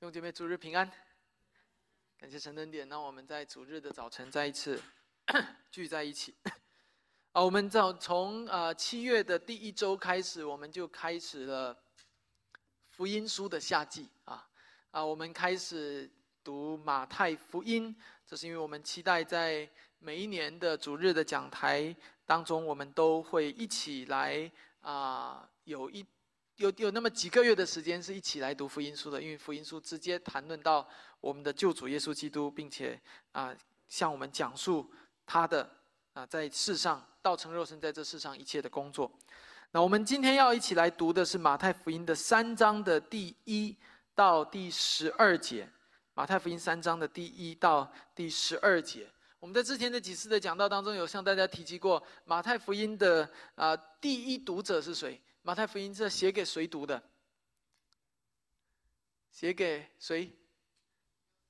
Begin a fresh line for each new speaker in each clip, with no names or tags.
弟兄姐妹，主日平安！感谢神恩典，让我们在主日的早晨再一次 聚在一起。啊，我们从从呃七月的第一周开始，我们就开始了福音书的夏季啊啊，我们开始读马太福音，这是因为我们期待在每一年的主日的讲台当中，我们都会一起来啊有一。有有那么几个月的时间是一起来读福音书的，因为福音书直接谈论到我们的救主耶稣基督，并且啊向我们讲述他的啊在世上道成肉身在这世上一切的工作。那我们今天要一起来读的是马太福音的三章的第一到第十二节。马太福音三章的第一到第十二节，我们在之前的几次的讲道当中有向大家提及过，马太福音的啊第一读者是谁？马太福音是写给谁读的？写给谁？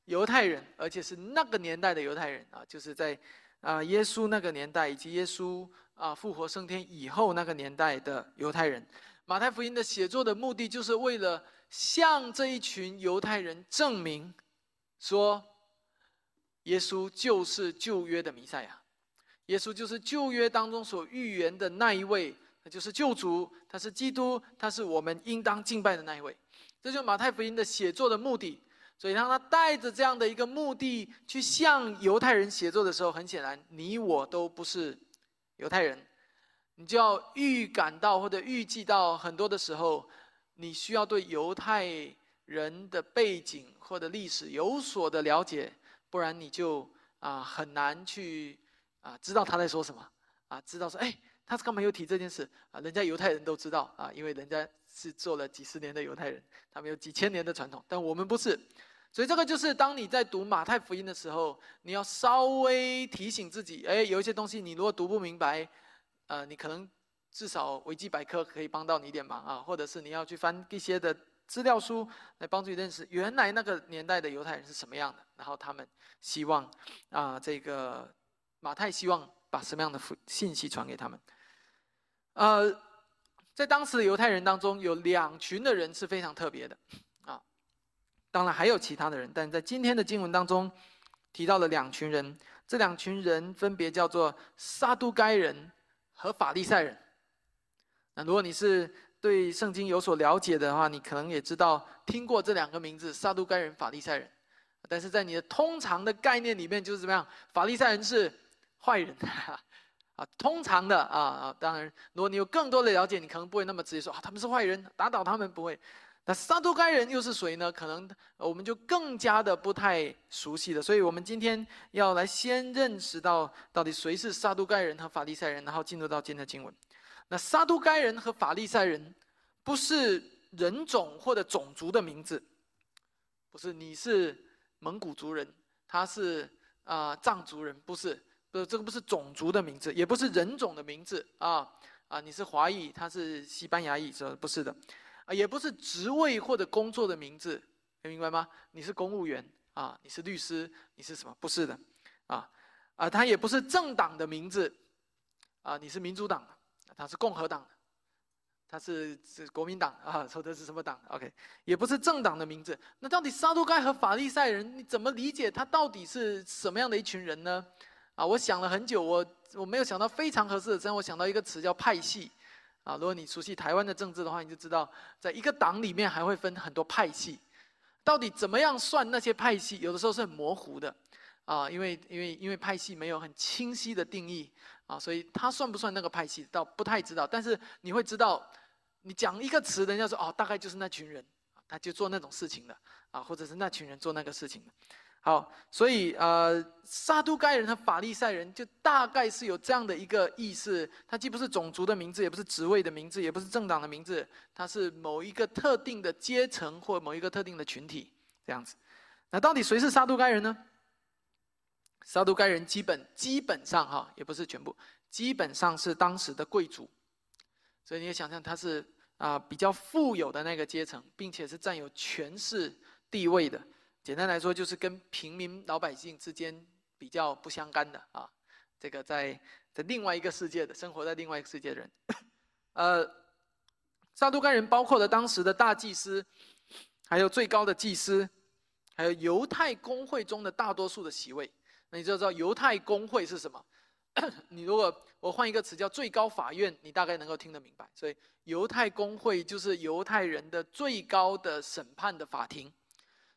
犹太人，而且是那个年代的犹太人啊，就是在啊耶稣那个年代，以及耶稣啊复活升天以后那个年代的犹太人。马太福音的写作的目的，就是为了向这一群犹太人证明，说耶稣就是旧约的弥赛亚，耶稣就是旧约当中所预言的那一位。那就是救主，他是基督，他是我们应当敬拜的那一位。这就是马太福音的写作的目的。所以当他带着这样的一个目的去向犹太人写作的时候，很显然，你我都不是犹太人，你就要预感到或者预计到很多的时候，你需要对犹太人的背景或者历史有所的了解，不然你就啊很难去啊知道他在说什么啊，知道说哎。他是干嘛又提这件事啊？人家犹太人都知道啊，因为人家是做了几十年的犹太人，他们有几千年的传统，但我们不是。所以这个就是当你在读马太福音的时候，你要稍微提醒自己，哎，有一些东西你如果读不明白，呃，你可能至少维基百科可以帮到你一点忙啊，或者是你要去翻一些的资料书来帮助你认识原来那个年代的犹太人是什么样的，然后他们希望啊，这个马太希望把什么样的福信息传给他们。呃，在当时的犹太人当中，有两群的人是非常特别的，啊，当然还有其他的人，但在今天的经文当中提到了两群人，这两群人分别叫做撒都该人和法利赛人。那如果你是对圣经有所了解的话，你可能也知道听过这两个名字：撒都该人、法利赛人。但是在你的通常的概念里面，就是怎么样？法利赛人是坏人。啊，通常的啊啊，当然，如果你有更多的了解，你可能不会那么直接说啊，他们是坏人，打倒他们不会。那撒都该人又是谁呢？可能我们就更加的不太熟悉了。所以我们今天要来先认识到到底谁是撒都该人和法利赛人，然后进入到今天的经文。那撒都该人和法利赛人不是人种或者种族的名字，不是你是蒙古族人，他是啊藏族人，不是。不，这个不是种族的名字，也不是人种的名字啊啊！你是华裔，他是西班牙裔，是不是的？啊，也不是职位或者工作的名字，明白吗？你是公务员啊，你是律师，你是什么？不是的，啊啊，他也不是政党的名字啊，你是民主党，他是共和党，他是是国民党啊，说的是什么党？OK，也不是政党的名字。那到底沙都盖和法利赛人，你怎么理解他到底是什么样的一群人呢？啊，我想了很久，我我没有想到非常合适的词，我想到一个词叫派系。啊，如果你熟悉台湾的政治的话，你就知道，在一个党里面还会分很多派系。到底怎么样算那些派系？有的时候是很模糊的。啊，因为因为因为派系没有很清晰的定义。啊，所以他算不算那个派系，倒不太知道。但是你会知道，你讲一个词，人家说哦，大概就是那群人，他就做那种事情的。啊，或者是那群人做那个事情。好，所以呃，撒都该人和法利赛人就大概是有这样的一个意思。它既不是种族的名字，也不是职位的名字，也不是政党的名字，它是某一个特定的阶层或某一个特定的群体这样子。那到底谁是撒都该人呢？撒都该人基本基本上哈，也不是全部，基本上是当时的贵族。所以你也想象他是啊比较富有的那个阶层，并且是占有权势地位的。简单来说，就是跟平民老百姓之间比较不相干的啊，这个在在另外一个世界的生活在另外一个世界的人，呃，撒都该人包括了当时的大祭司，还有最高的祭司还有犹太公会中的大多数的席位。那你就知道犹太公会是什么？你如果我换一个词叫最高法院，你大概能够听得明白。所以犹太公会就是犹太人的最高的审判的法庭。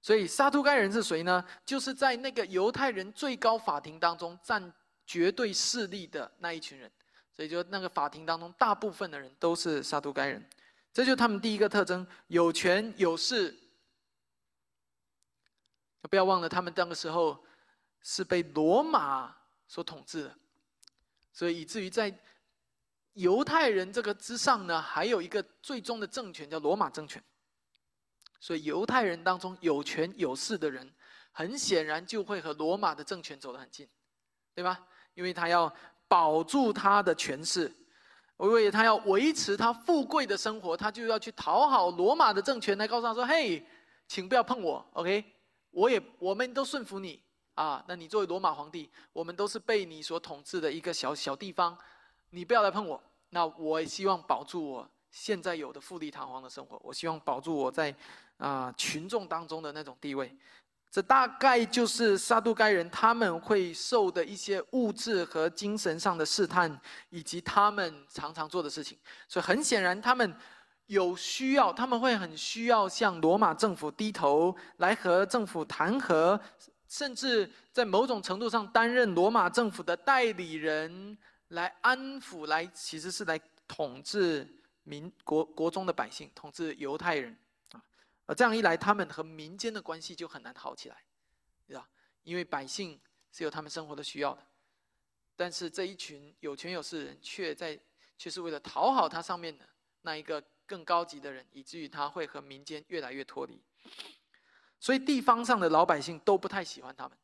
所以撒都该人是谁呢？就是在那个犹太人最高法庭当中占绝对势力的那一群人。所以就那个法庭当中，大部分的人都是撒都该人。这就他们第一个特征：有权有势。不要忘了，他们那个时候是被罗马所统治的。所以以至于在犹太人这个之上呢，还有一个最终的政权叫罗马政权。所以犹太人当中有权有势的人，很显然就会和罗马的政权走得很近，对吧？因为他要保住他的权势，因为他要维持他富贵的生活，他就要去讨好罗马的政权，来告诉他说：“嘿，请不要碰我，OK？我也我们都顺服你。”啊，那你作为罗马皇帝，我们都是被你所统治的一个小小地方，你不要来碰我。那我也希望保住我现在有的富丽堂皇的生活，我希望保住我在啊群众当中的那种地位。这大概就是撒都该人他们会受的一些物质和精神上的试探，以及他们常常做的事情。所以很显然，他们有需要，他们会很需要向罗马政府低头，来和政府谈和。甚至在某种程度上担任罗马政府的代理人，来安抚，来其实是来统治民国国中的百姓，统治犹太人啊。这样一来，他们和民间的关系就很难好起来，对吧？因为百姓是有他们生活的需要的，但是这一群有权有势的人却在却是为了讨好他上面的那一个更高级的人，以至于他会和民间越来越脱离。所以地方上的老百姓都不太喜欢他们，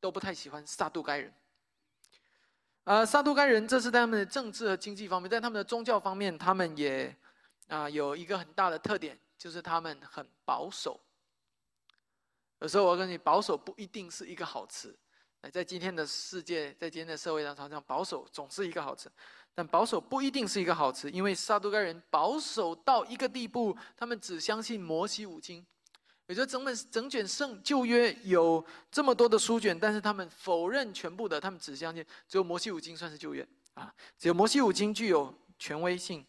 都不太喜欢撒杜该人。呃，撒杜该人这是在他们的政治和经济方面，在他们的宗教方面，他们也啊有一个很大的特点，就是他们很保守。有时候我跟你保守不一定是一个好词，在今天的世界，在今天的社会上，常常保守总是一个好词，但保守不一定是一个好词，因为撒杜该人保守到一个地步，他们只相信摩西五经。也就整本整卷圣旧约有这么多的书卷，但是他们否认全部的，他们只相信只有摩西五经算是旧约啊，只有摩西五经具有权威性，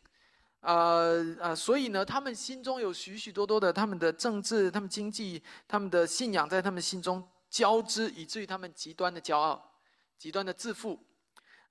呃呃，所以呢，他们心中有许许多多的他们的政治、他们经济、他们的信仰在他们心中交织，以至于他们极端的骄傲、极端的自负，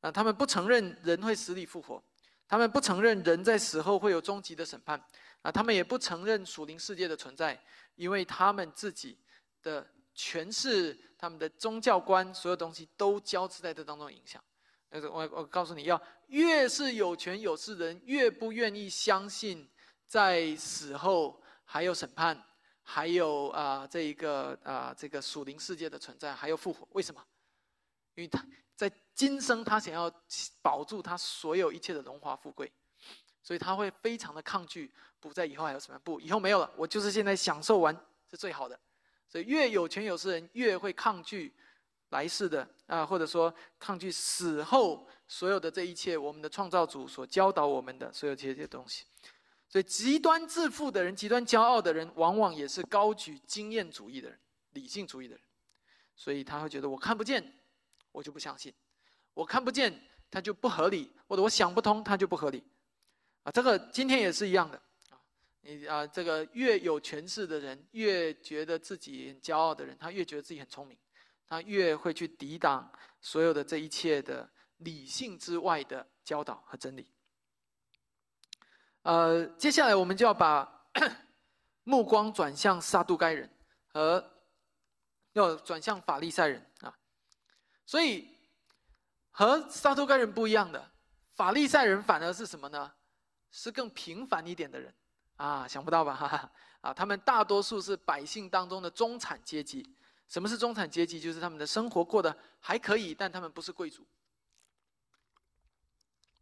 啊，他们不承认人会死里复活，他们不承认人在死后会有终极的审判，啊，他们也不承认属灵世界的存在。因为他们自己的权势、他们的宗教观，所有东西都交织在这当中影响。那个，我我告诉你要，越是有权有势的人，越不愿意相信在死后还有审判，还有啊这一个啊这个属灵世界的存在，还有复活。为什么？因为他在今生他想要保住他所有一切的荣华富贵。所以他会非常的抗拒，不在以后还有什么不，以后没有了，我就是现在享受完是最好的。所以越有权有势人越会抗拒来世的啊，或者说抗拒死后所有的这一切，我们的创造主所教导我们的所有这些东西。所以极端自负的人、极端骄傲的人，往往也是高举经验主义的人、理性主义的人。所以他会觉得我看不见，我就不相信；我看不见，他就不合理；或者我想不通，他就不合理。啊，这个今天也是一样的啊，你啊，这个越有权势的人，越觉得自己很骄傲的人，他越觉得自己很聪明，他越会去抵挡所有的这一切的理性之外的教导和真理。呃，接下来我们就要把 目光转向撒杜该人和要转向法利赛人啊，所以和撒杜该人不一样的法利赛人反而是什么呢？是更平凡一点的人，啊，想不到吧？哈哈，啊，他们大多数是百姓当中的中产阶级。什么是中产阶级？就是他们的生活过得还可以，但他们不是贵族。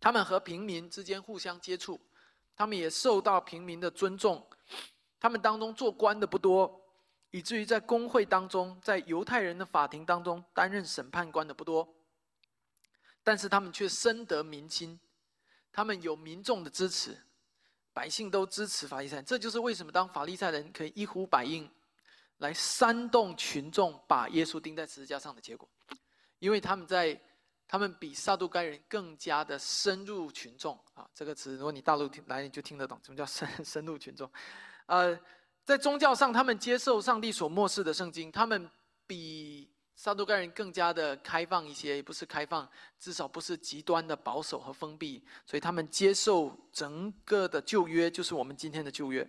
他们和平民之间互相接触，他们也受到平民的尊重。他们当中做官的不多，以至于在工会当中，在犹太人的法庭当中担任审判官的不多。但是他们却深得民心。他们有民众的支持，百姓都支持法利赛，这就是为什么当法利赛人可以一呼百应，来煽动群众把耶稣钉在十字架上的结果，因为他们在，他们比撒都该人更加的深入群众啊。这个词，如果你大陆听来，你就听得懂什么叫深 深入群众。呃，在宗教上，他们接受上帝所漠视的圣经，他们比撒都该人更加的开放一些，也不是开放，至少不是极端的保守和封闭，所以他们接受整个的旧约，就是我们今天的旧约。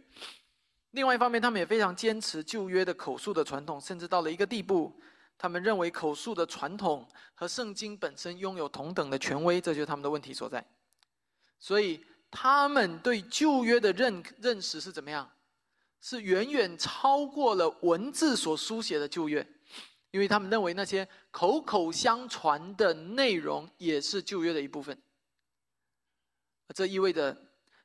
另外一方面，他们也非常坚持旧约的口述的传统，甚至到了一个地步，他们认为口述的传统和圣经本身拥有同等的权威，这就是他们的问题所在。所以，他们对旧约的认认识是怎么样？是远远超过了文字所书写的旧约，因为他们认为那些口口相传的内容也是旧约的一部分。这意味着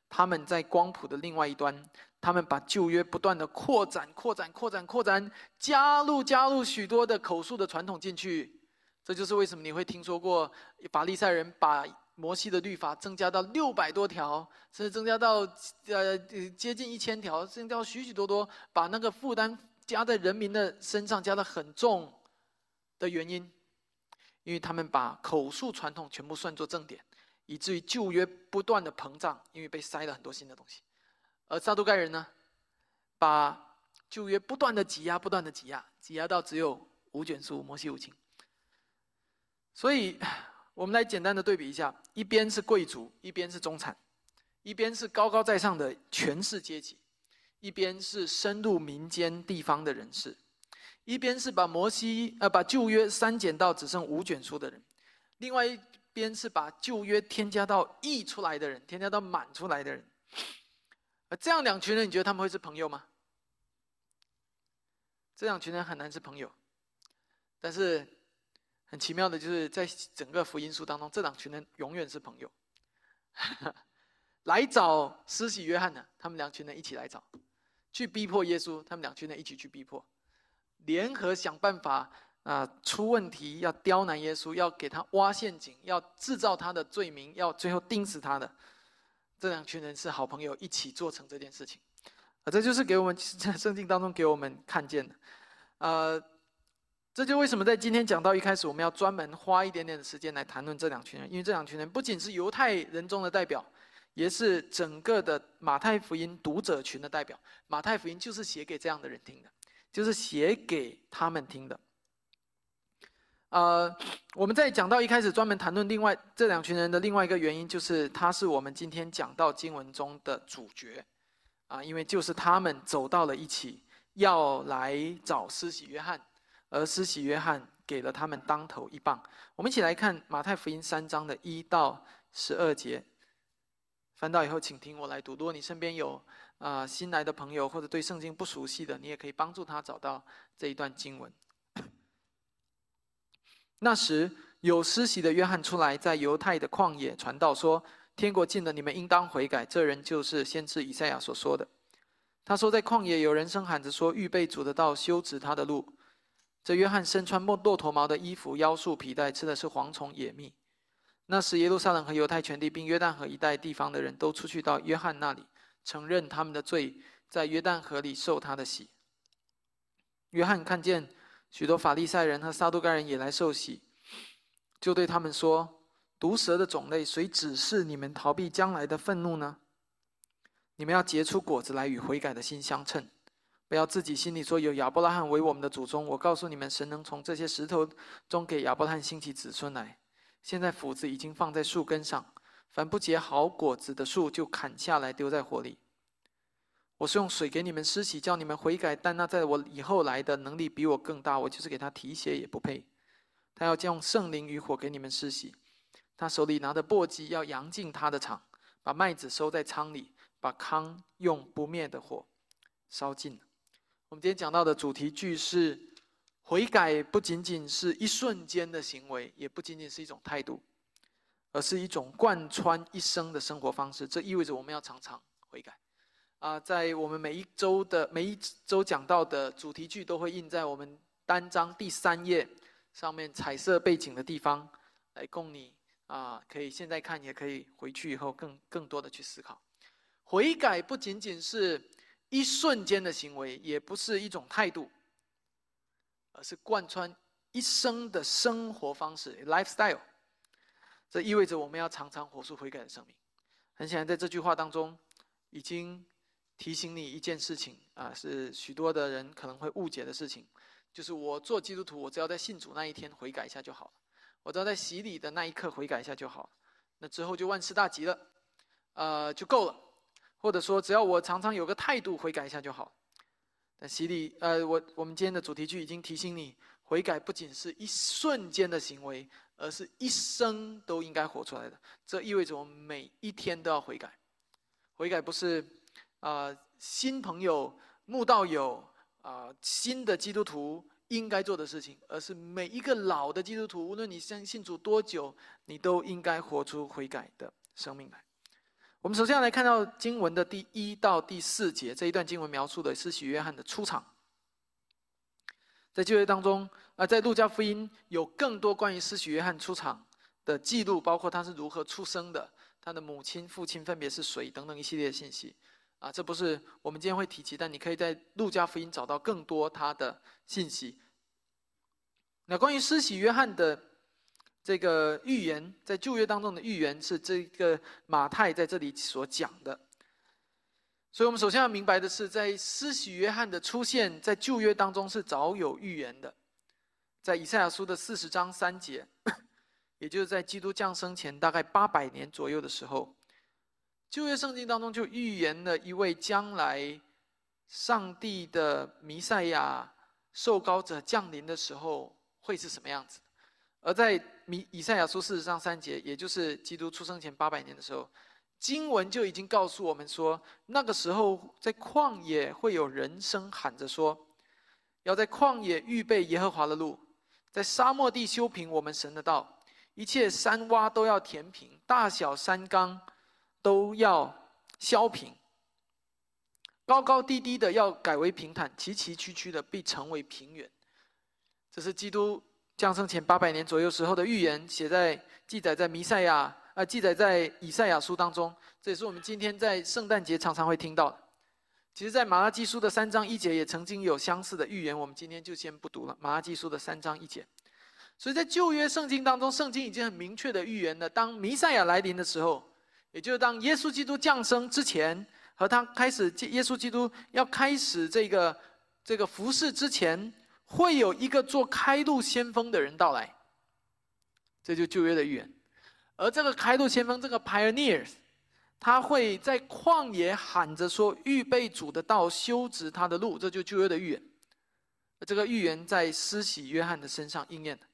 他们在光谱的另外一端。他们把旧约不断的扩展、扩展、扩展、扩展，加入、加入许多的口述的传统进去。这就是为什么你会听说过法利赛人把摩西的律法增加到六百多条，甚至增加到呃接近一千条，增加到许许多多，把那个负担加在人民的身上加的很重的原因，因为他们把口述传统全部算作正点，以至于旧约不断的膨胀，因为被塞了很多新的东西。而撒都该人呢，把旧约不断的挤压，不断的挤压，挤压到只有五卷书，摩西五经。所以，我们来简单的对比一下：一边是贵族，一边是中产；一边是高高在上的权势阶级，一边是深入民间地方的人士；一边是把摩西呃把旧约删减到只剩五卷书的人；另外一边是把旧约添加到溢出来的人，添加到满出来的人。而这样两群人，你觉得他们会是朋友吗？这两群人很难是朋友，但是很奇妙的就是，在整个福音书当中，这两群人永远是朋友。来找施洗约翰的，他们两群人一起来找；去逼迫耶稣，他们两群人一起去逼迫，联合想办法啊出问题，要刁难耶稣，要给他挖陷阱，要制造他的罪名，要最后钉死他的。这两群人是好朋友，一起做成这件事情，啊，这就是给我们在圣经当中给我们看见的，呃，这就为什么在今天讲到一开始，我们要专门花一点点的时间来谈论这两群人，因为这两群人不仅是犹太人中的代表，也是整个的马太福音读者群的代表。马太福音就是写给这样的人听的，就是写给他们听的。呃，我们在讲到一开始专门谈论另外这两群人的另外一个原因，就是他是我们今天讲到经文中的主角，啊，因为就是他们走到了一起，要来找施洗约翰，而施洗约翰给了他们当头一棒。我们一起来看马太福音三章的一到十二节，翻到以后请听我来读。如果你身边有啊新来的朋友或者对圣经不熟悉的，你也可以帮助他找到这一段经文。那时有施洗的约翰出来，在犹太的旷野传道说：“天国近了，你们应当悔改。”这人就是先知以赛亚所说的。他说：“在旷野有人声喊着说：‘预备主的道，修直他的路。’”这约翰身穿骆骆驼毛的衣服，腰束皮带，吃的是蝗虫野蜜。那时耶路撒冷和犹太全地，并约旦河一带地方的人都出去到约翰那里，承认他们的罪，在约旦河里受他的洗。约翰看见。许多法利赛人和撒都该人也来受洗，就对他们说：“毒蛇的种类，谁指示你们逃避将来的愤怒呢？你们要结出果子来，与悔改的心相称。不要自己心里说有亚伯拉罕为我们的祖宗。我告诉你们，神能从这些石头中给亚伯拉罕兴起子孙来。现在斧子已经放在树根上，凡不结好果子的树就砍下来丢在火里。”我是用水给你们施洗，叫你们悔改。但那在我以后来的能力比我更大，我就是给他提鞋也不配。他要将圣灵与火给你们施洗，他手里拿着簸箕，要扬进他的场，把麦子收在仓里，把糠用不灭的火烧尽。我们今天讲到的主题句是：悔改不仅仅是一瞬间的行为，也不仅仅是一种态度，而是一种贯穿一生的生活方式。这意味着我们要常常悔改。啊，在我们每一周的每一周讲到的主题句都会印在我们单章第三页上面彩色背景的地方，来供你啊，可以现在看，也可以回去以后更更多的去思考。悔改不仅仅是一瞬间的行为，也不是一种态度，而是贯穿一生的生活方式 （lifestyle）。这意味着我们要常常活出悔改的生命。很显然，在这句话当中，已经提醒你一件事情啊，是许多的人可能会误解的事情，就是我做基督徒，我只要在信主那一天悔改一下就好了，我只要在洗礼的那一刻悔改一下就好了，那之后就万事大吉了，呃，就够了。或者说，只要我常常有个态度悔改一下就好。但洗礼，呃，我我们今天的主题句已经提醒你，悔改不仅是一瞬间的行为。而是一生都应该活出来的，这意味着我们每一天都要悔改。悔改不是啊新朋友、慕道友啊新的基督徒应该做的事情，而是每一个老的基督徒，无论你相信主多久，你都应该活出悔改的生命来。我们首先要来看到经文的第一到第四节这一段经文，描述的是许约翰的出场。在旧约当中，啊，在路加福音有更多关于施洗约翰出场的记录，包括他是如何出生的，他的母亲、父亲分别是谁等等一系列信息。啊，这不是我们今天会提及，但你可以在路加福音找到更多他的信息。那关于施洗约翰的这个预言，在旧约当中的预言是这个马太在这里所讲的。所以我们首先要明白的是，在施洗约翰的出现在旧约当中是早有预言的，在以赛亚书的四十章三节，也就是在基督降生前大概八百年左右的时候，旧约圣经当中就预言了一位将来上帝的弥赛亚受膏者降临的时候会是什么样子。而在弥以赛亚书四十章三节，也就是基督出生前八百年的时候。经文就已经告诉我们说，那个时候在旷野会有人声喊着说：“要在旷野预备耶和华的路，在沙漠地修平我们神的道，一切山洼都要填平，大小山冈都要削平，高高低低的要改为平坦，崎崎岖岖的必成为平原。”这是基督降生前八百年左右时候的预言，写在记载在弥赛亚。啊，记载在以赛亚书当中，这也是我们今天在圣诞节常常会听到的。其实，在马拉基书的三章一节也曾经有相似的预言，我们今天就先不读了。马拉基书的三章一节，所以在旧约圣经当中，圣经已经很明确的预言了：当弥赛亚来临的时候，也就是当耶稣基督降生之前，和他开始耶稣基督要开始这个这个服侍之前，会有一个做开路先锋的人到来。这就旧约的预言。而这个开路先锋，这个 pioneers，他会在旷野喊着说：“预备主的道，修直他的路。”这就旧约的预言。这个预言在施洗约翰的身上应验的。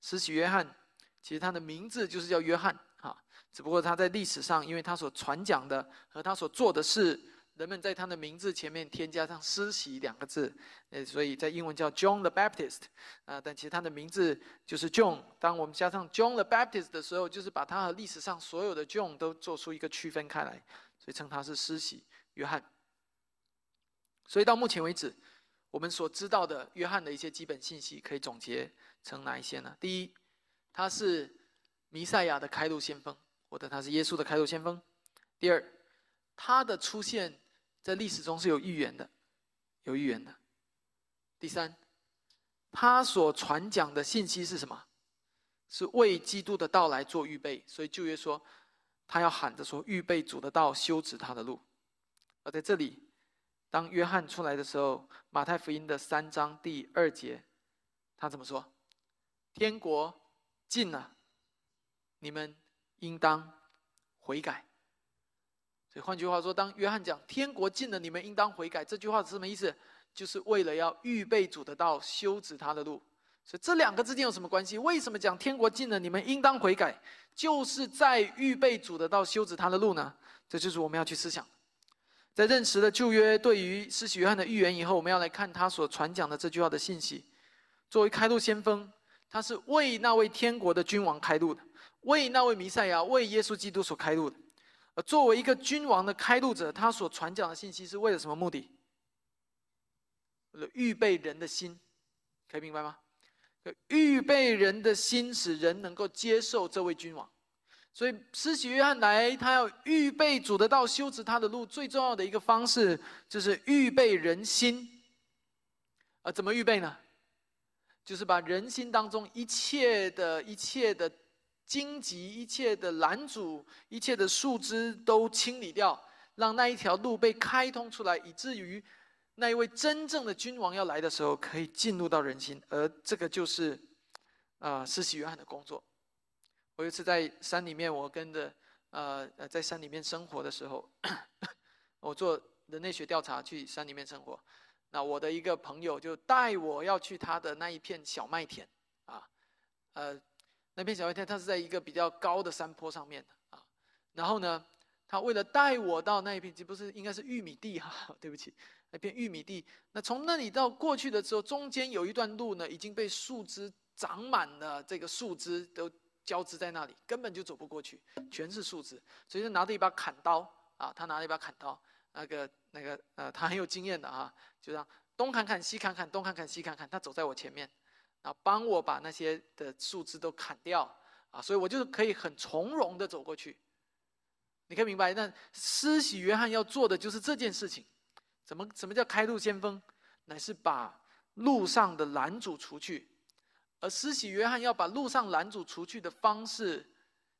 施洗约翰，其实他的名字就是叫约翰啊，只不过他在历史上，因为他所传讲的和他所做的事。人们在他的名字前面添加上“施洗”两个字，呃，所以在英文叫 John the Baptist，啊，但其实他的名字就是 John。当我们加上 John the Baptist 的时候，就是把他和历史上所有的 John 都做出一个区分开来，所以称他是施洗约翰。所以到目前为止，我们所知道的约翰的一些基本信息，可以总结成哪一些呢？第一，他是弥赛亚的开路先锋，或者他是耶稣的开路先锋。第二，他的出现。在历史中是有预言的，有预言的。第三，他所传讲的信息是什么？是为基督的到来做预备。所以旧约说，他要喊着说：“预备主的道，修直他的路。”而在这里，当约翰出来的时候，马太福音的三章第二节，他怎么说？天国近了，你们应当悔改。换句话说，当约翰讲“天国近了，你们应当悔改”，这句话是什么意思？就是为了要预备主的道，修直他的路。所以这两个之间有什么关系？为什么讲“天国近了，你们应当悔改”？就是在预备主的道，修直他的路呢？这就是我们要去思想。在认识了旧约对于施洗约翰的预言以后，我们要来看他所传讲的这句话的信息。作为开路先锋，他是为那位天国的君王开路的，为那位弥赛亚，为耶稣基督所开路的。而作为一个君王的开路者，他所传讲的信息是为了什么目的？预备人的心，可以明白吗？预备人的心，使人能够接受这位君王。所以，施洗约翰来，他要预备主的道，修直他的路。最重要的一个方式，就是预备人心。啊，怎么预备呢？就是把人心当中一切的一切的荆棘、一切的拦阻、一切的树枝都清理掉，让那一条路被开通出来，以至于那一位真正的君王要来的时候，可以进入到人心。而这个就是，啊，施洗约翰的工作。我有一次在山里面，我跟着呃呃在山里面生活的时候，我做人类学调查去山里面生活。那我的一个朋友就带我要去他的那一片小麦田，啊，呃，那片小麦田它是在一个比较高的山坡上面的啊。然后呢，他为了带我到那一片，不是应该是玉米地哈，对不起，那片玉米地。那从那里到过去的时候，中间有一段路呢，已经被树枝长满了，这个树枝都交织在那里，根本就走不过去，全是树枝。所以就拿着一把砍刀啊，他拿了一把砍刀。那个那个呃，他很有经验的啊，就让东砍砍西砍砍，东砍砍西砍砍，他走在我前面，啊帮我把那些的树枝都砍掉啊，所以我就可以很从容的走过去。你可以明白，那施洗约翰要做的就是这件事情。怎么什么叫开路先锋？乃是把路上的拦阻除去，而施洗约翰要把路上拦阻除去的方式，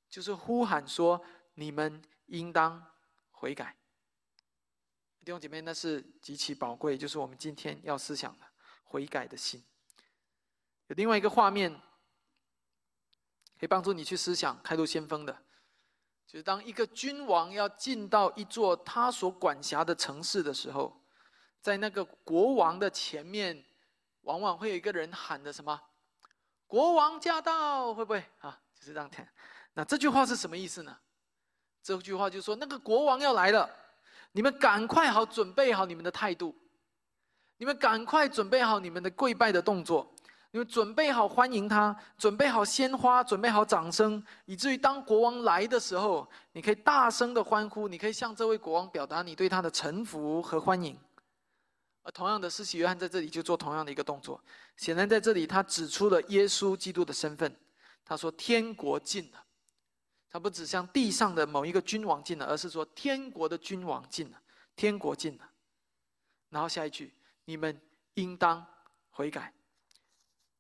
就是呼喊说：你们应当悔改。弟兄姐妹，那是极其宝贵，就是我们今天要思想的悔改的心。有另外一个画面，可以帮助你去思想开路先锋的，就是当一个君王要进到一座他所管辖的城市的时候，在那个国王的前面，往往会有一个人喊的什么“国王驾到”，会不会啊？就是这样。那这句话是什么意思呢？这句话就是说，那个国王要来了。你们赶快好，准备好你们的态度。你们赶快准备好你们的跪拜的动作。你们准备好欢迎他，准备好鲜花，准备好掌声，以至于当国王来的时候，你可以大声的欢呼，你可以向这位国王表达你对他的臣服和欢迎。而同样的，施洗约翰在这里就做同样的一个动作。显然，在这里他指出了耶稣基督的身份。他说：“天国近了。”他不指向地上的某一个君王进了，而是说天国的君王进了，天国进了。然后下一句，你们应当悔改。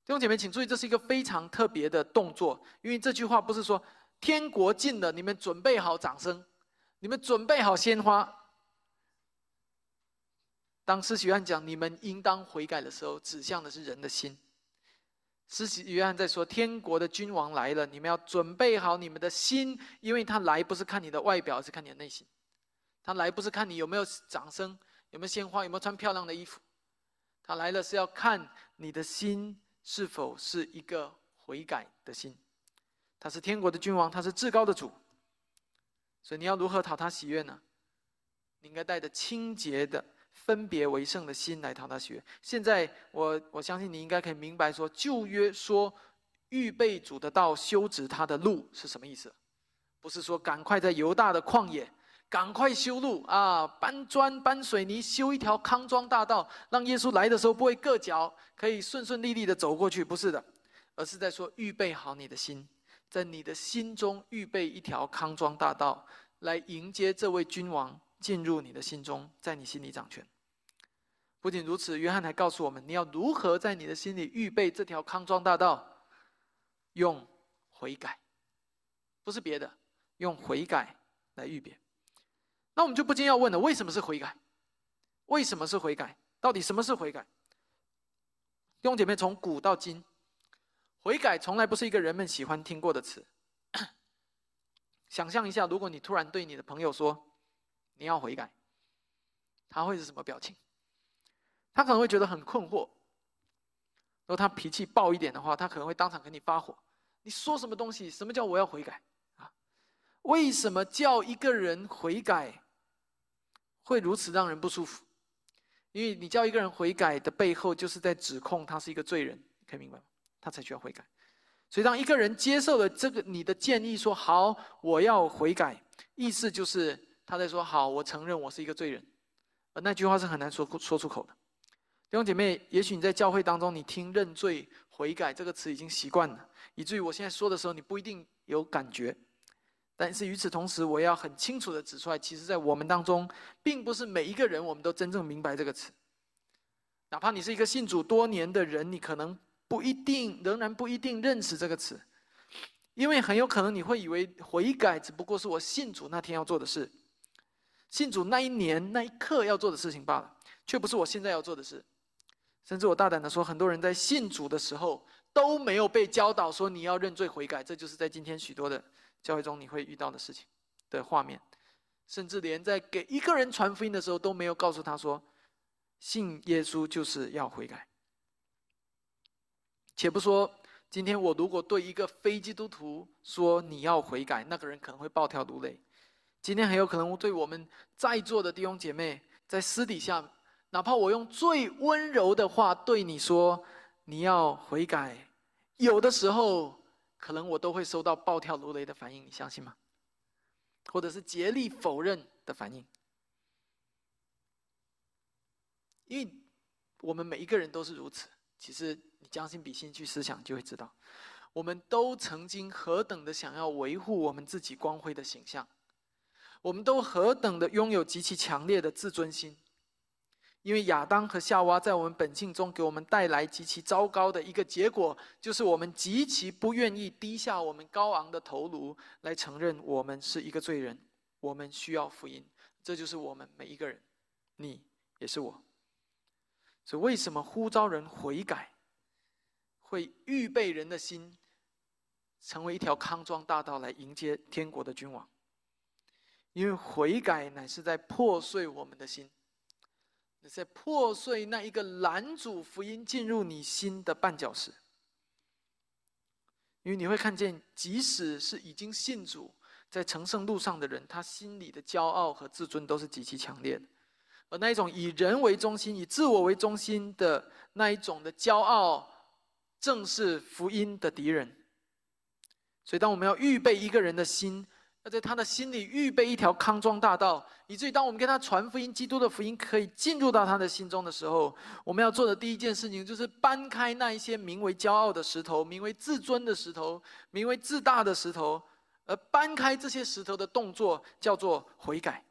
弟兄姐妹，请注意，这是一个非常特别的动作，因为这句话不是说天国近了，你们准备好掌声，你们准备好鲜花。当施洗约翰讲你们应当悔改的时候，指向的是人的心。施洗约翰在说：“天国的君王来了，你们要准备好你们的心，因为他来不是看你的外表，是看你的内心。他来不是看你有没有掌声，有没有鲜花，有没有穿漂亮的衣服。他来了是要看你的心是否是一个悔改的心。他是天国的君王，他是至高的主。所以你要如何讨他喜悦呢？你应该带着清洁的。”分别为圣的心来讨他喜悦。现在我我相信你应该可以明白，说旧约说预备主的道，修直他的路是什么意思？不是说赶快在犹大的旷野赶快修路啊，搬砖搬水泥修一条康庄大道，让耶稣来的时候不会硌脚，可以顺顺利利的走过去。不是的，而是在说预备好你的心，在你的心中预备一条康庄大道，来迎接这位君王。进入你的心中，在你心里掌权。不仅如此，约翰还告诉我们，你要如何在你的心里预备这条康庄大道，用悔改，不是别的，用悔改来预备。那我们就不禁要问了：为什么是悔改？为什么是悔改？到底什么是悔改？弟兄姐妹，从古到今，悔改从来不是一个人们喜欢听过的词。想象一下，如果你突然对你的朋友说，你要悔改，他会是什么表情？他可能会觉得很困惑。如果他脾气暴一点的话，他可能会当场跟你发火。你说什么东西？什么叫我要悔改？啊？为什么叫一个人悔改会如此让人不舒服？因为你叫一个人悔改的背后，就是在指控他是一个罪人。可以明白吗？他才需要悔改。所以，当一个人接受了这个你的建议，说好我要悔改，意思就是。他在说：“好，我承认我是一个罪人。”而那句话是很难说说出口的。弟兄姐妹，也许你在教会当中，你听“认罪悔改”这个词已经习惯了，以至于我现在说的时候，你不一定有感觉。但是与此同时，我要很清楚的指出来，其实，在我们当中，并不是每一个人我们都真正明白这个词。哪怕你是一个信主多年的人，你可能不一定，仍然不一定认识这个词，因为很有可能你会以为悔改只不过是我信主那天要做的事，信主那一年那一刻要做的事情罢了，却不是我现在要做的事。甚至我大胆的说，很多人在信主的时候都没有被教导说你要认罪悔改，这就是在今天许多的教会中你会遇到的事情的画面。甚至连在给一个人传福音的时候都没有告诉他说，信耶稣就是要悔改。且不说今天我如果对一个非基督徒说你要悔改，那个人可能会暴跳如雷。今天很有可能对我们在座的弟兄姐妹，在私底下，哪怕我用最温柔的话对你说你要悔改，有的时候可能我都会收到暴跳如雷的反应，你相信吗？或者是竭力否认的反应，因为我们每一个人都是如此。其实你将心比心去思想，就会知道，我们都曾经何等的想要维护我们自己光辉的形象，我们都何等的拥有极其强烈的自尊心。因为亚当和夏娃在我们本性中给我们带来极其糟糕的一个结果，就是我们极其不愿意低下我们高昂的头颅来承认我们是一个罪人，我们需要福音。这就是我们每一个人，你也是我。所以，为什么呼召人悔改，会预备人的心，成为一条康庄大道来迎接天国的君王？因为悔改乃是在破碎我们的心。在破碎那一个拦阻福音进入你心的绊脚石，因为你会看见，即使是已经信主在成圣路上的人，他心里的骄傲和自尊都是极其强烈的，而那一种以人为中心、以自我为中心的那一种的骄傲，正是福音的敌人。所以，当我们要预备一个人的心。要在他的心里预备一条康庄大道，以至于当我们跟他传福音、基督的福音可以进入到他的心中的时候，我们要做的第一件事情就是搬开那一些名为骄傲的石头、名为自尊的石头、名为自大的石头，而搬开这些石头的动作叫做悔改。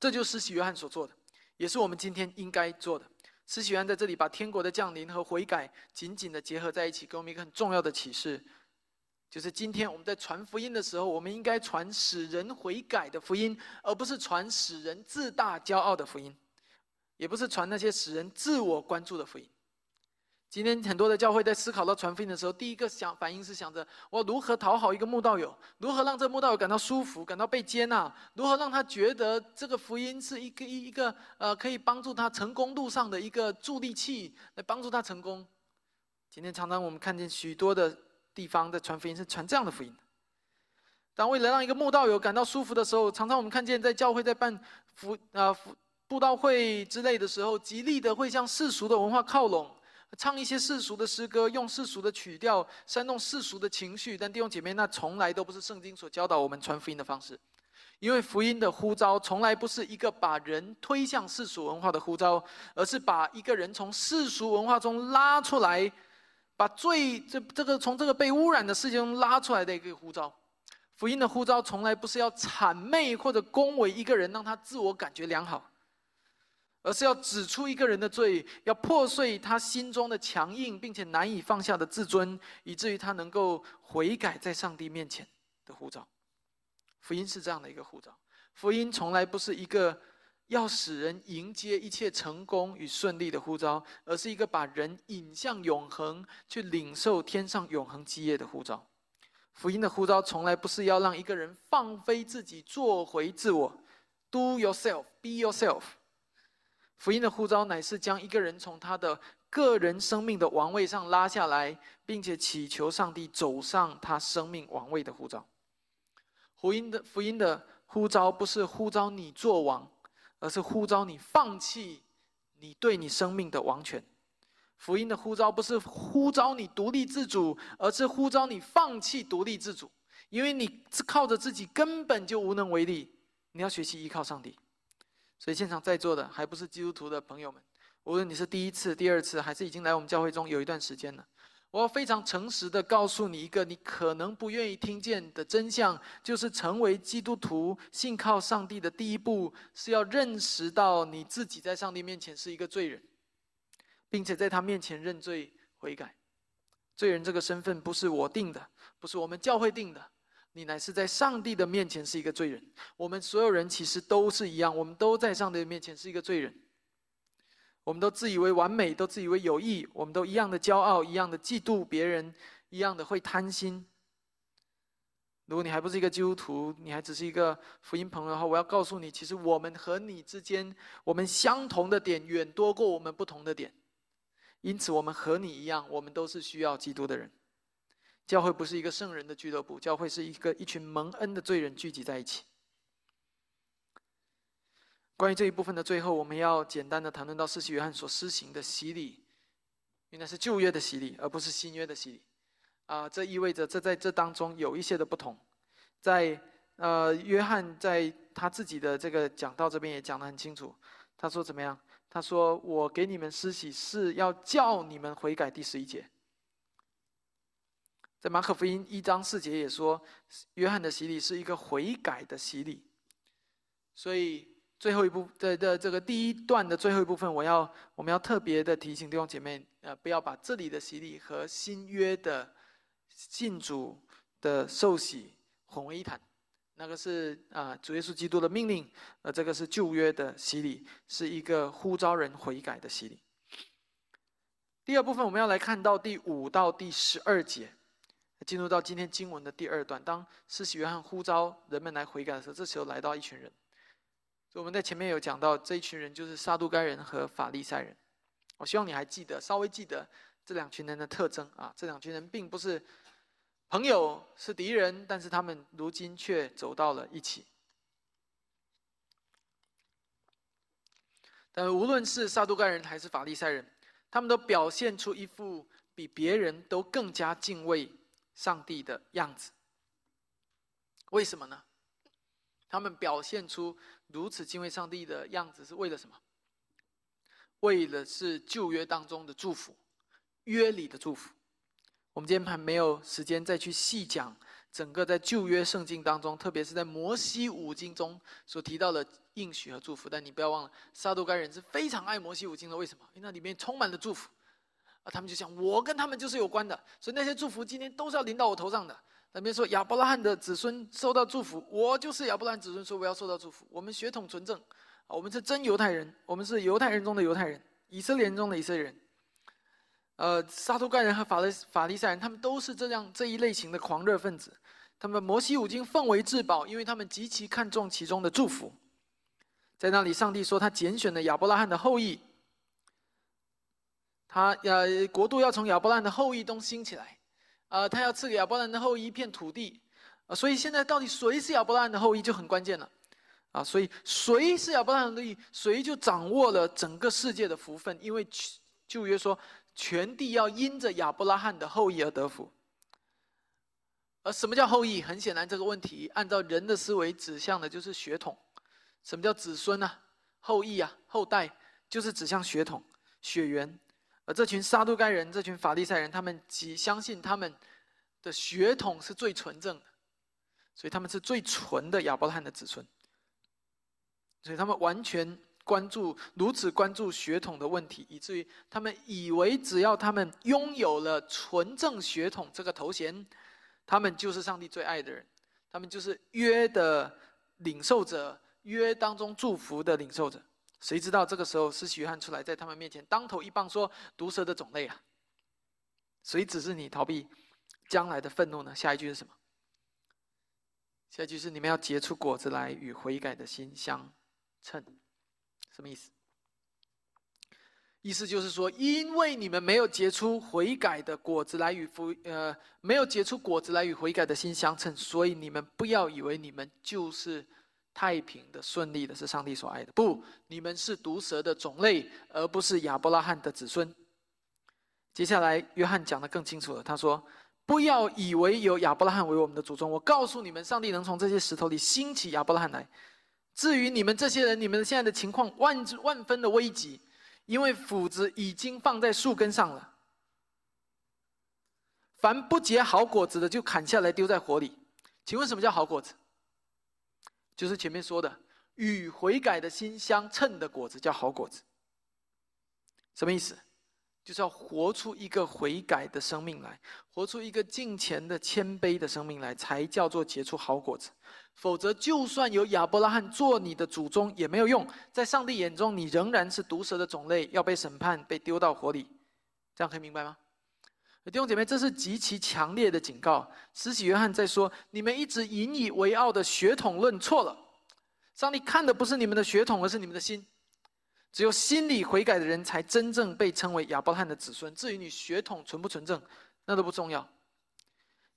这就是施洗约翰所做的，也是我们今天应该做的。施洗约翰在这里把天国的降临和悔改紧紧的结合在一起，给我们一个很重要的启示。就是今天我们在传福音的时候，我们应该传使人悔改的福音，而不是传使人自大骄傲的福音，也不是传那些使人自我关注的福音。今天很多的教会在思考到传福音的时候，第一个想反应是想着我如何讨好一个慕道友，如何让这慕道友感到舒服、感到被接纳，如何让他觉得这个福音是一个一一个呃可以帮助他成功路上的一个助力器，来帮助他成功。今天常常我们看见许多的。地方的传福音是传这样的福音。当为了让一个慕道友感到舒服的时候，常常我们看见在教会在办福啊福布道会之类的时候，极力的会向世俗的文化靠拢，唱一些世俗的诗歌，用世俗的曲调煽动世俗的情绪。但弟兄姐妹，那从来都不是圣经所教导我们传福音的方式，因为福音的呼召从来不是一个把人推向世俗文化的呼召，而是把一个人从世俗文化中拉出来。把最这这个从这个被污染的世界中拉出来的一个呼召，福音的呼召从来不是要谄媚或者恭维一个人，让他自我感觉良好，而是要指出一个人的罪，要破碎他心中的强硬并且难以放下的自尊，以至于他能够悔改在上帝面前的呼召。福音是这样的一个呼召，福音从来不是一个。要使人迎接一切成功与顺利的呼召，而是一个把人引向永恒，去领受天上永恒基业的呼召。福音的呼召从来不是要让一个人放飞自己，做回自我，do yourself, be yourself。福音的呼召乃是将一个人从他的个人生命的王位上拉下来，并且祈求上帝走上他生命王位的呼召。福音的福音的呼召不是呼召你做王。而是呼召你放弃你对你生命的王权。福音的呼召不是呼召你独立自主，而是呼召你放弃独立自主，因为你是靠着自己根本就无能为力。你要学习依靠上帝。所以现场在座的还不是基督徒的朋友们，无论你是第一次、第二次，还是已经来我们教会中有一段时间了。我要非常诚实的告诉你一个你可能不愿意听见的真相，就是成为基督徒、信靠上帝的第一步，是要认识到你自己在上帝面前是一个罪人，并且在他面前认罪悔改。罪人这个身份不是我定的，不是我们教会定的，你乃是在上帝的面前是一个罪人。我们所有人其实都是一样，我们都在上帝面前是一个罪人。我们都自以为完美，都自以为有益，我们都一样的骄傲，一样的嫉妒别人，一样的会贪心。如果你还不是一个基督徒，你还只是一个福音朋友的话，我要告诉你，其实我们和你之间，我们相同的点远多过我们不同的点。因此，我们和你一样，我们都是需要基督的人。教会不是一个圣人的俱乐部，教会是一个一群蒙恩的罪人聚集在一起。关于这一部分的最后，我们要简单的谈论到施洗约翰所施行的洗礼，原来是旧约的洗礼，而不是新约的洗礼。啊，这意味着这在这当中有一些的不同。在呃，约翰在他自己的这个讲道这边也讲得很清楚，他说怎么样？他说：“我给你们施洗是要叫你们悔改。”第十一节，在马可福音一章四节也说，约翰的洗礼是一个悔改的洗礼。所以最后一部的的这个第一段的最后一部分，我要我们要特别的提醒弟兄姐妹，呃，不要把这里的洗礼和新约的信主的受洗混为一谈。那个是啊，主耶稣基督的命令，呃，这个是旧约的洗礼，是一个呼召人悔改的洗礼。第二部分我们要来看到第五到第十二节，进入到今天经文的第二段。当施洗约翰呼召人们来悔改的时候，这时候来到一群人。我们在前面有讲到，这一群人就是撒都该人和法利赛人。我希望你还记得，稍微记得这两群人的特征啊，这两群人并不是。朋友是敌人，但是他们如今却走到了一起。但无论是撒都该人还是法利赛人，他们都表现出一副比别人都更加敬畏上帝的样子。为什么呢？他们表现出如此敬畏上帝的样子，是为了什么？为了是旧约当中的祝福，约里的祝福。我们今天还没有时间再去细讲整个在旧约圣经当中，特别是在摩西五经中所提到的应许和祝福。但你不要忘了，撒都该人是非常爱摩西五经的。为什么？因为那里面充满了祝福啊！他们就想，我跟他们就是有关的，所以那些祝福今天都是要临到我头上的。那边说亚伯拉罕的子孙受到祝福，我就是亚伯拉罕子孙，说我要受到祝福。我们血统纯正啊，我们是真犹太人，我们是犹太人中的犹太人，以色列人中的以色列人。呃，撒都盖人和法利法利赛人，他们都是这样这一类型的狂热分子。他们摩西五经奉为至宝，因为他们极其看重其中的祝福。在那里，上帝说他拣选了亚伯拉罕的后裔，他呃国度要从亚伯拉罕的后裔中兴起来，啊，他要赐给亚伯拉罕的后裔一片土地。啊，所以现在到底谁是亚伯拉罕的后裔就很关键了。啊，所以谁是亚伯拉罕的后裔，谁就掌握了整个世界的福分，因为旧约说。全地要因着亚伯拉罕的后裔而得福。而什么叫后裔？很显然，这个问题按照人的思维指向的就是血统。什么叫子孙呢？后裔啊，后代就是指向血统、血缘。而这群撒都该人、这群法利赛人，他们极相信他们的血统是最纯正的，所以他们是最纯的亚伯拉罕的子孙。所以他们完全。关注如此关注血统的问题，以至于他们以为只要他们拥有了纯正血统这个头衔，他们就是上帝最爱的人，他们就是约的领受者，约当中祝福的领受者。谁知道这个时候，施洗约翰出来，在他们面前当头一棒，说：“毒蛇的种类啊，谁指示你逃避将来的愤怒呢？”下一句是什么？下一句是：“你们要结出果子来，与悔改的心相称。”什么意思？意思就是说，因为你们没有结出悔改的果子来与福，呃，没有结出果子来与悔改的心相称，所以你们不要以为你们就是太平的、顺利的，是上帝所爱的。不，你们是毒蛇的种类，而不是亚伯拉罕的子孙。接下来，约翰讲的更清楚了，他说：“不要以为有亚伯拉罕为我们的祖宗，我告诉你们，上帝能从这些石头里兴起亚伯拉罕来。”至于你们这些人，你们现在的情况万万分的危急，因为斧子已经放在树根上了。凡不结好果子的，就砍下来丢在火里。请问什么叫好果子？就是前面说的与悔改的心相称的果子叫好果子。什么意思？就是要活出一个悔改的生命来，活出一个敬虔的谦卑的生命来，才叫做结出好果子。否则，就算有亚伯拉罕做你的祖宗也没有用，在上帝眼中，你仍然是毒蛇的种类，要被审判，被丢到火里。这样可以明白吗？弟兄姐妹，这是极其强烈的警告。慈禧约翰在说：你们一直引以为傲的血统论错了。上帝看的不是你们的血统，而是你们的心。只有心里悔改的人，才真正被称为亚伯拉罕的子孙。至于你血统纯不纯正，那都不重要。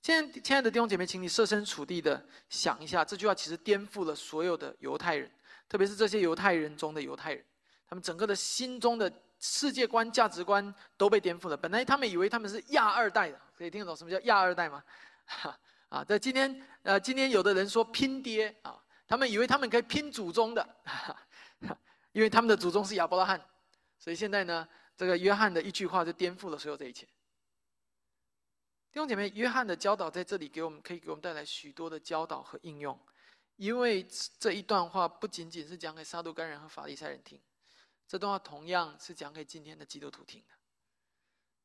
现在，亲爱的弟兄姐妹，请你设身处地的想一下，这句话其实颠覆了所有的犹太人，特别是这些犹太人中的犹太人，他们整个的心中的世界观、价值观都被颠覆了。本来他们以为他们是亚二代的，可以听得懂什么叫亚二代吗？啊，在今天，呃，今天有的人说拼爹啊，他们以为他们可以拼祖宗的。因为他们的祖宗是亚伯拉罕，所以现在呢，这个约翰的一句话就颠覆了所有这一切。弟兄姐妹，约翰的教导在这里给我们可以给我们带来许多的教导和应用，因为这一段话不仅仅是讲给撒都干人和法利赛人听，这段话同样是讲给今天的基督徒听的。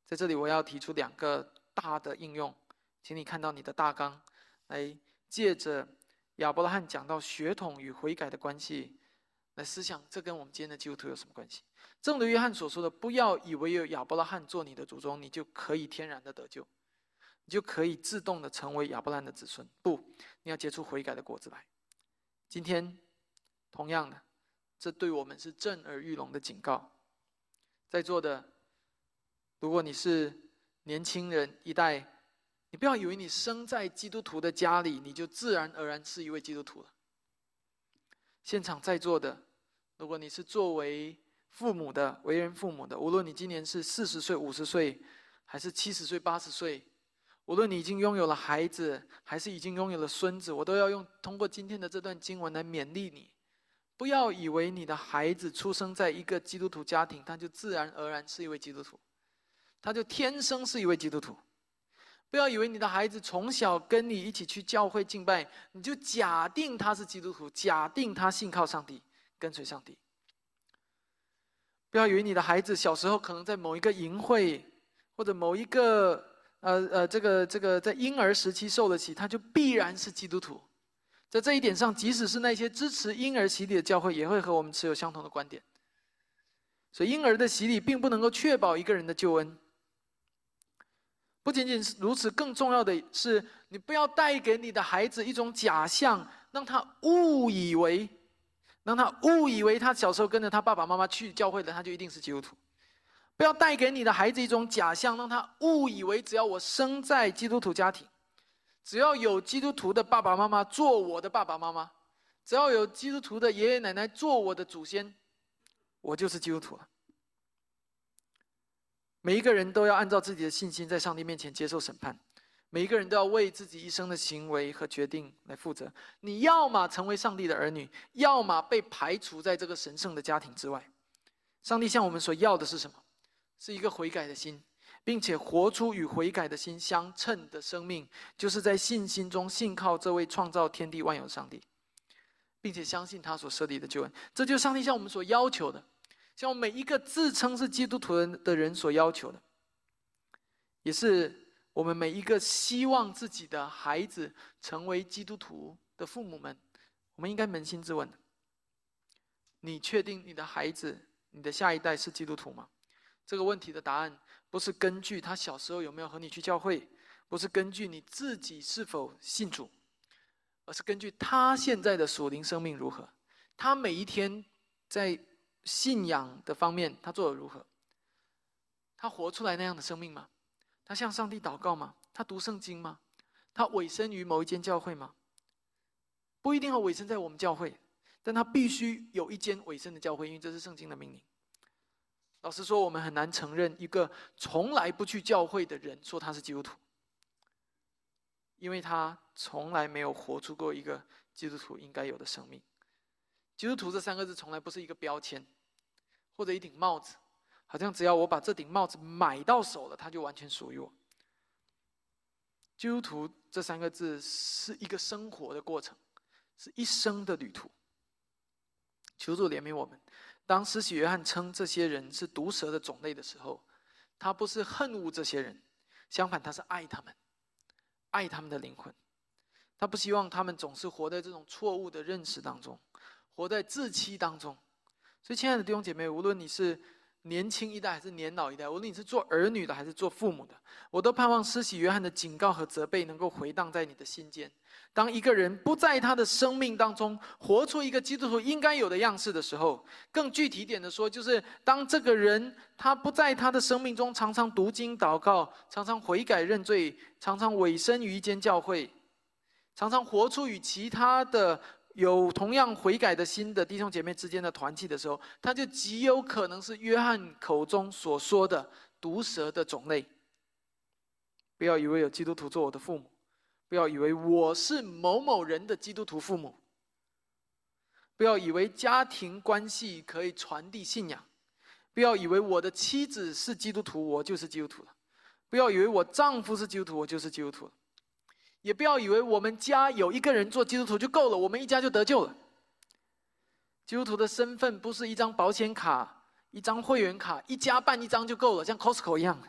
在这里，我要提出两个大的应用，请你看到你的大纲，来借着亚伯拉罕讲到血统与悔改的关系。来思想，这跟我们今天的基督徒有什么关系？正如约翰所说的，不要以为有亚伯拉罕做你的祖宗，你就可以天然的得救，你就可以自动的成为亚伯拉罕的子孙。不，你要结出悔改的果子来。今天，同样的，这对我们是震耳欲聋的警告。在座的，如果你是年轻人一代，你不要以为你生在基督徒的家里，你就自然而然是一位基督徒了。现场在座的，如果你是作为父母的、为人父母的，无论你今年是四十岁、五十岁，还是七十岁、八十岁，无论你已经拥有了孩子，还是已经拥有了孙子，我都要用通过今天的这段经文来勉励你：不要以为你的孩子出生在一个基督徒家庭，他就自然而然是一位基督徒，他就天生是一位基督徒。不要以为你的孩子从小跟你一起去教会敬拜，你就假定他是基督徒，假定他信靠上帝，跟随上帝。不要以为你的孩子小时候可能在某一个营会，或者某一个呃呃这个这个在婴儿时期受了洗，他就必然是基督徒。在这一点上，即使是那些支持婴儿洗礼的教会，也会和我们持有相同的观点。所以，婴儿的洗礼并不能够确保一个人的救恩。不仅仅是如此，更重要的是，你不要带给你的孩子一种假象，让他误以为，让他误以为他小时候跟着他爸爸妈妈去教会的，他就一定是基督徒。不要带给你的孩子一种假象，让他误以为只要我生在基督徒家庭，只要有基督徒的爸爸妈妈做我的爸爸妈妈，只要有基督徒的爷爷奶奶做我的祖先，我就是基督徒了。每一个人都要按照自己的信心，在上帝面前接受审判。每一个人都要为自己一生的行为和决定来负责。你要么成为上帝的儿女，要么被排除在这个神圣的家庭之外。上帝向我们所要的是什么？是一个悔改的心，并且活出与悔改的心相称的生命，就是在信心中信靠这位创造天地万有的上帝，并且相信他所设立的救恩。这就是上帝向我们所要求的。向每一个自称是基督徒人的人所要求的，也是我们每一个希望自己的孩子成为基督徒的父母们，我们应该扪心自问：你确定你的孩子、你的下一代是基督徒吗？这个问题的答案不是根据他小时候有没有和你去教会，不是根据你自己是否信主，而是根据他现在的属灵生命如何，他每一天在。信仰的方面，他做的如何？他活出来那样的生命吗？他向上帝祷告吗？他读圣经吗？他委身于某一间教会吗？不一定要委身在我们教会，但他必须有一间委身的教会，因为这是圣经的命令。老实说，我们很难承认一个从来不去教会的人说他是基督徒，因为他从来没有活出过一个基督徒应该有的生命。基督徒这三个字从来不是一个标签，或者一顶帽子，好像只要我把这顶帽子买到手了，它就完全属于我。基督徒这三个字是一个生活的过程，是一生的旅途。求主怜悯我们。当施洗约翰称这些人是毒蛇的种类的时候，他不是恨恶这些人，相反，他是爱他们，爱他们的灵魂。他不希望他们总是活在这种错误的认识当中，活在自欺当中。所以，亲爱的弟兄姐妹，无论你是年轻一代还是年老一代，无论你是做儿女的还是做父母的，我都盼望施洗约翰的警告和责备能够回荡在你的心间。当一个人不在他的生命当中活出一个基督徒应该有的样式的时候，更具体点的说，就是当这个人他不在他的生命中常常读经祷告，常常悔改认罪，常常委身于一间教会，常常活出与其他的有同样悔改的心的弟兄姐妹之间的团契的时候，他就极有可能是约翰口中所说的毒蛇的种类。不要以为有基督徒做我的父母。不要以为我是某某人的基督徒父母。不要以为家庭关系可以传递信仰。不要以为我的妻子是基督徒，我就是基督徒了。不要以为我丈夫是基督徒，我就是基督徒了。也不要以为我们家有一个人做基督徒就够了，我们一家就得救了。基督徒的身份不是一张保险卡、一张会员卡，一家办一张就够了，像 Costco 一样。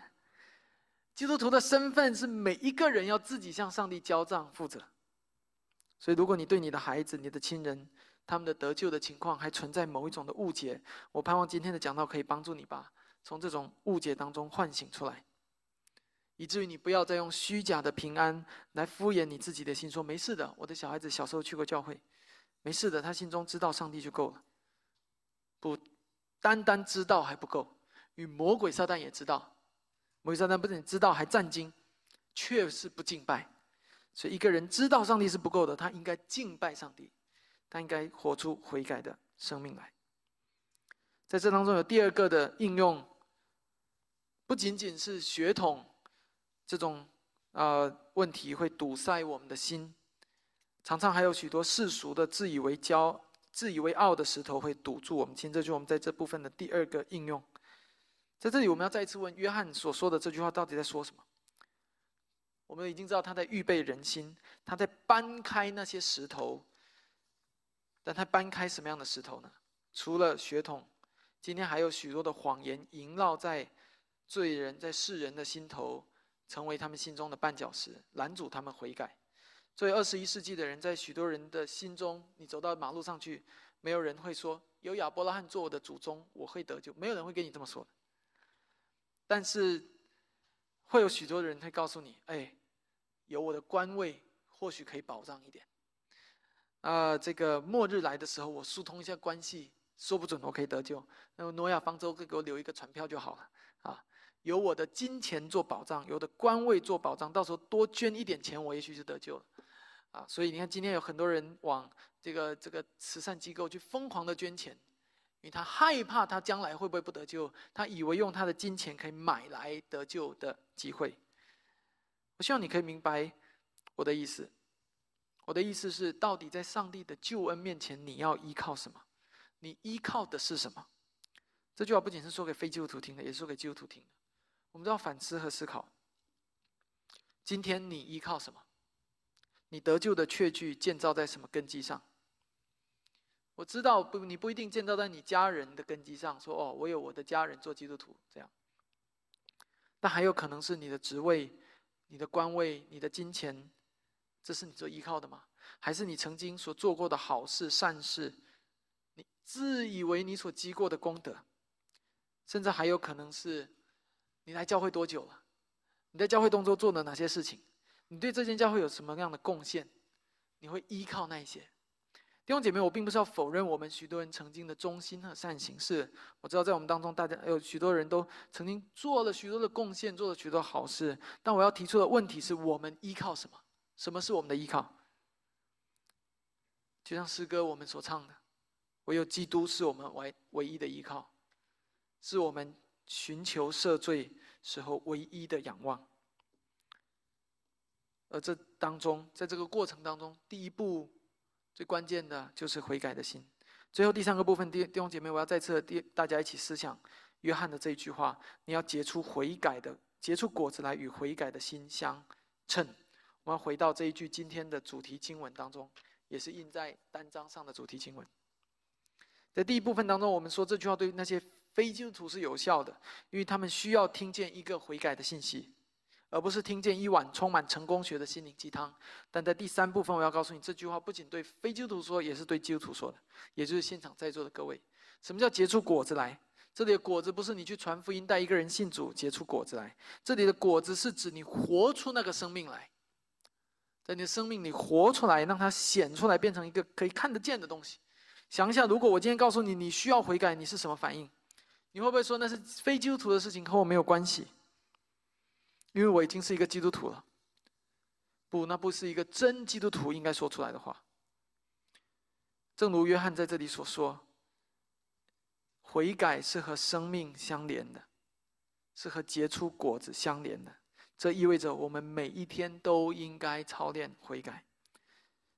基督徒的身份是每一个人要自己向上帝交账负责。所以，如果你对你的孩子、你的亲人他们的得救的情况还存在某一种的误解，我盼望今天的讲道可以帮助你吧，从这种误解当中唤醒出来，以至于你不要再用虚假的平安来敷衍你自己的心，说没事的，我的小孩子小时候去过教会，没事的，他心中知道上帝就够了。不单单知道还不够，与魔鬼撒旦也知道。摩西撒旦不仅知道，还战经，确实不敬拜。所以一个人知道上帝是不够的，他应该敬拜上帝，他应该活出悔改的生命来。在这当中有第二个的应用，不仅仅是血统这种呃问题会堵塞我们的心，常常还有许多世俗的自以为骄、自以为傲的石头会堵住我们心。这就是我们在这部分的第二个应用。在这里，我们要再一次问约翰所说的这句话到底在说什么？我们已经知道他在预备人心，他在搬开那些石头。但他搬开什么样的石头呢？除了血统，今天还有许多的谎言萦绕在罪人、在世人的心头，成为他们心中的绊脚石，拦阻他们悔改。作为二十一世纪的人，在许多人的心中，你走到马路上去，没有人会说有亚伯拉罕做我的祖宗，我会得救。没有人会跟你这么说。但是，会有许多人会告诉你：“哎，有我的官位，或许可以保障一点。啊，这个末日来的时候，我疏通一下关系，说不准我可以得救。那么诺亚方舟可以给我留一个船票就好了。啊，有我的金钱做保障，有的官位做保障，到时候多捐一点钱，我也许就得救了。啊，所以你看，今天有很多人往这个这个慈善机构去疯狂的捐钱。”因为他害怕他将来会不会不得救，他以为用他的金钱可以买来得救的机会。我希望你可以明白我的意思。我的意思是，到底在上帝的救恩面前，你要依靠什么？你依靠的是什么？这句话不仅是说给非基督徒听的，也是说给基督徒听的。我们都要反思和思考。今天你依靠什么？你得救的确据建造在什么根基上？我知道不，你不一定建造在你家人的根基上，说哦，我有我的家人做基督徒这样。但还有可能是你的职位、你的官位、你的金钱，这是你所依靠的吗？还是你曾经所做过的好事、善事，你自以为你所积过的功德，甚至还有可能是你来教会多久了？你在教会当中做了哪些事情？你对这间教会有什么样的贡献？你会依靠那些？弟兄姐妹，我并不是要否认我们许多人曾经的忠心和善行。是，我知道在我们当中，大家有许多人都曾经做了许多的贡献，做了许多好事。但我要提出的问题是我们依靠什么？什么是我们的依靠？就像诗歌我们所唱的：“唯有基督是我们唯唯一的依靠，是我们寻求赦罪时候唯一的仰望。”而这当中，在这个过程当中，第一步。最关键的就是悔改的心。最后第三个部分，弟弟兄姐妹，我要再次第大家一起思想约翰的这一句话：你要结出悔改的，结出果子来，与悔改的心相称。我们回到这一句今天的主题经文当中，也是印在单章上的主题经文。在第一部分当中，我们说这句话对那些非基督徒是有效的，因为他们需要听见一个悔改的信息，而不是听见一碗充满成功学的心灵鸡汤。但在第三部分，我要告诉你，这句话不仅对非基督徒说，也是对基督徒说的，也就是现场在座的各位。什么叫结出果子来？这里的果子不是你去传福音带一个人信主结出果子来，这里的果子是指你活出那个生命来。在你的生命里活出来，让它显出来，变成一个可以看得见的东西。想一下，如果我今天告诉你你需要悔改，你是什么反应？你会不会说那是非基督徒的事情，和我没有关系？因为我已经是一个基督徒了。不，那不是一个真基督徒应该说出来的话。正如约翰在这里所说，悔改是和生命相连的，是和结出果子相连的。这意味着我们每一天都应该操练悔改。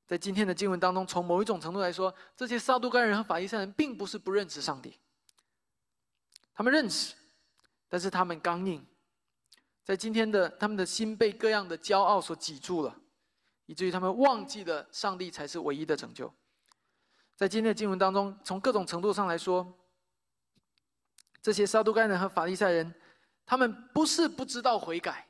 在今天的经文当中，从某一种程度来说，这些撒都该人和法利赛人并不是不认识上帝，他们认识，但是他们刚硬，在今天的他们的心被各样的骄傲所挤住了，以至于他们忘记了上帝才是唯一的拯救。在今天的经文当中，从各种程度上来说，这些撒都该人和法利赛人，他们不是不知道悔改。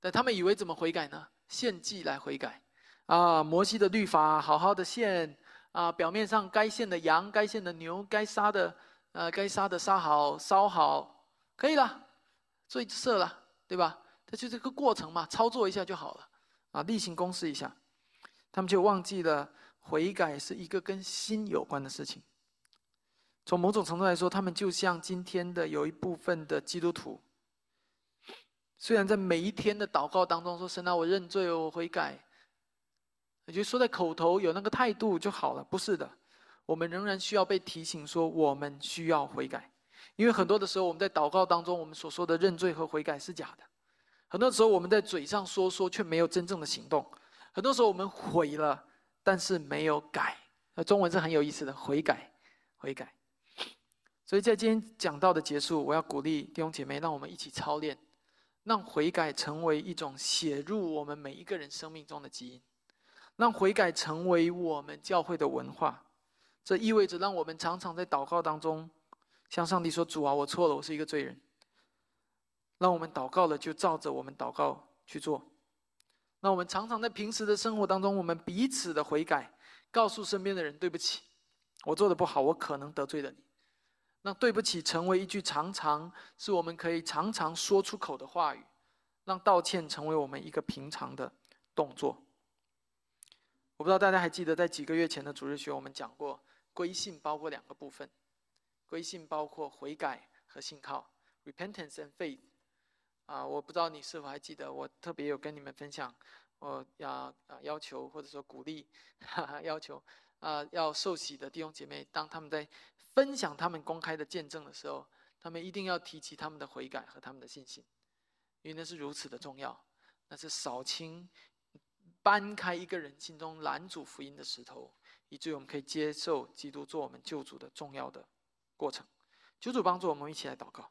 但他们以为怎么悔改呢？献祭来悔改，啊，摩西的律法好好的献，啊，表面上该献的羊、该献的牛、该杀的，呃，该杀的杀好、烧好，可以了，罪赦了，对吧？它就这个过程嘛，操作一下就好了，啊，例行公事一下，他们就忘记了悔改是一个跟心有关的事情。从某种程度来说，他们就像今天的有一部分的基督徒。虽然在每一天的祷告当中说“神啊，我认罪，我悔改”，也就说在口头有那个态度就好了。不是的，我们仍然需要被提醒说我们需要悔改，因为很多的时候我们在祷告当中，我们所说的认罪和悔改是假的。很多时候我们在嘴上说说，却没有真正的行动。很多时候我们悔了，但是没有改。那中文是很有意思的，悔改，悔改。所以在今天讲到的结束，我要鼓励弟兄姐妹，让我们一起操练。让悔改成为一种写入我们每一个人生命中的基因，让悔改成为我们教会的文化。这意味着让我们常常在祷告当中向上帝说：“主啊，我错了，我是一个罪人。”让我们祷告了就照着我们祷告去做。那我们常常在平时的生活当中，我们彼此的悔改，告诉身边的人：“对不起，我做的不好，我可能得罪了你。”让对不起成为一句常常是我们可以常常说出口的话语，让道歉成为我们一个平常的动作。我不知道大家还记得，在几个月前的主日学，我们讲过归信包括两个部分，归信包括悔改和信靠 （repentance and faith）。啊，我不知道你是否还记得，我特别有跟你们分享，我要啊要求或者说鼓励，哈哈要求啊要受洗的弟兄姐妹，当他们在。分享他们公开的见证的时候，他们一定要提起他们的悔改和他们的信心，因为那是如此的重要，那是扫清、搬开一个人心中拦阻福音的石头，以至于我们可以接受基督做我们救主的重要的过程。求主帮助我们一起来祷告。